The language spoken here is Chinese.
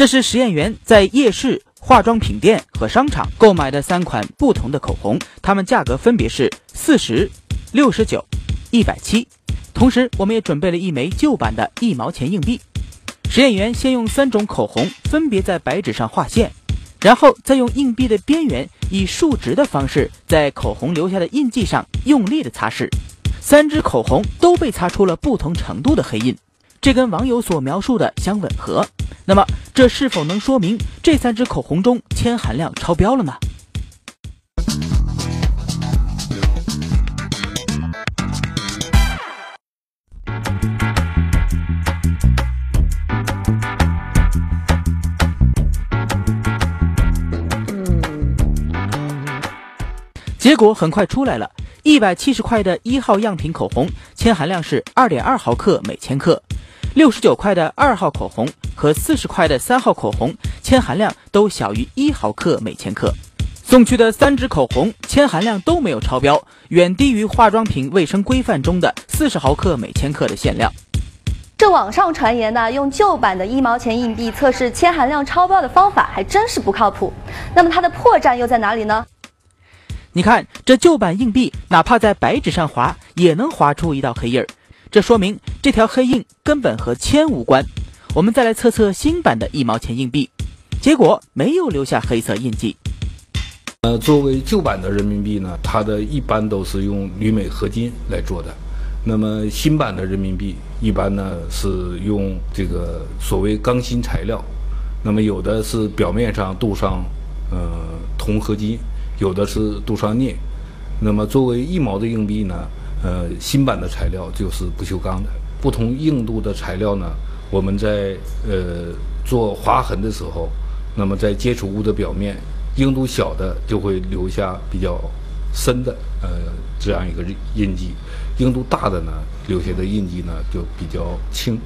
这是实验员在夜市、化妆品店和商场购买的三款不同的口红，它们价格分别是四十、六十九、一百七。同时，我们也准备了一枚旧版的一毛钱硬币。实验员先用三种口红分别在白纸上画线，然后再用硬币的边缘以竖直的方式在口红留下的印记上用力的擦拭。三支口红都被擦出了不同程度的黑印，这跟网友所描述的相吻合。那么，这是否能说明这三支口红中铅含量超标了呢？结果很快出来了，一百七十块的一号样品口红铅含量是二点二毫克每千克。六十九块的二号口红和四十块的三号口红铅含量都小于一毫克每千克，送去的三支口红铅含量都没有超标，远低于化妆品卫生规范中的四十毫克每千克的限量。这网上传言呢，用旧版的一毛钱硬币测试铅含量超标的方法还真是不靠谱。那么它的破绽又在哪里呢？你看这旧版硬币，哪怕在白纸上划，也能划出一道黑印儿。这说明这条黑印根本和铅无关。我们再来测测新版的一毛钱硬币，结果没有留下黑色印记。呃，作为旧版的人民币呢，它的一般都是用铝镁合金来做的。那么新版的人民币一般呢是用这个所谓钢芯材料。那么有的是表面上镀上呃铜合金，有的是镀上镍。那么作为一毛的硬币呢？呃，新版的材料就是不锈钢的。不同硬度的材料呢，我们在呃做划痕的时候，那么在接触物的表面，硬度小的就会留下比较深的呃这样一个印印记，硬度大的呢留下的印记呢就比较轻。